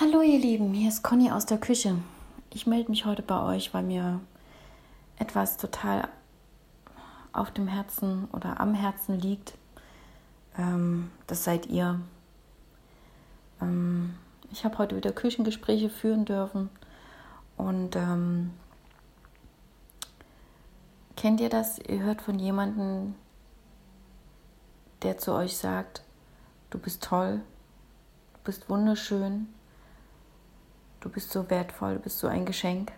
Hallo ihr Lieben, hier ist Conny aus der Küche. Ich melde mich heute bei euch, weil mir etwas total auf dem Herzen oder am Herzen liegt. Ähm, das seid ihr. Ähm, ich habe heute wieder Küchengespräche führen dürfen und ähm, kennt ihr das? Ihr hört von jemandem, der zu euch sagt, du bist toll, du bist wunderschön, du bist so wertvoll, du bist so ein Geschenk.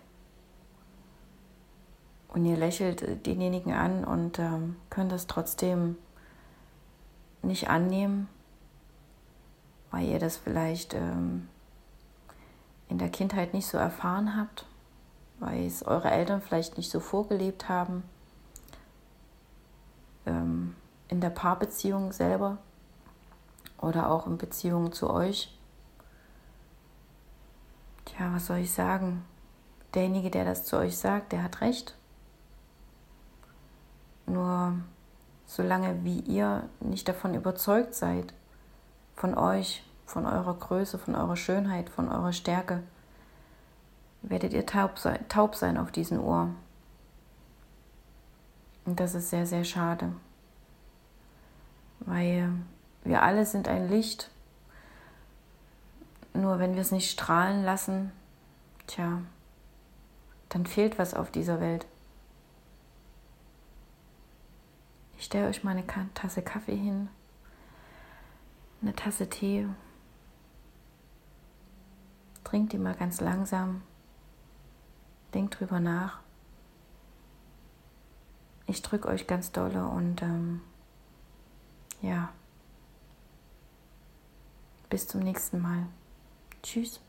Und ihr lächelt denjenigen an und ähm, könnt das trotzdem nicht annehmen, weil ihr das vielleicht ähm, in der Kindheit nicht so erfahren habt, weil es eure Eltern vielleicht nicht so vorgelebt haben, ähm, in der Paarbeziehung selber oder auch in Beziehung zu euch. Tja, was soll ich sagen? Derjenige, der das zu euch sagt, der hat recht. Nur solange wie ihr nicht davon überzeugt seid, von euch, von eurer Größe, von eurer Schönheit, von eurer Stärke, werdet ihr taub sein, taub sein auf diesen Ohr. Und das ist sehr, sehr schade, weil wir alle sind ein Licht nur wenn wir es nicht strahlen lassen, tja, dann fehlt was auf dieser Welt. Ich stelle euch mal eine Tasse Kaffee hin, eine Tasse Tee. Trinkt die mal ganz langsam. Denkt drüber nach. Ich drücke euch ganz dolle und ähm, ja, bis zum nächsten Mal. Tschüss.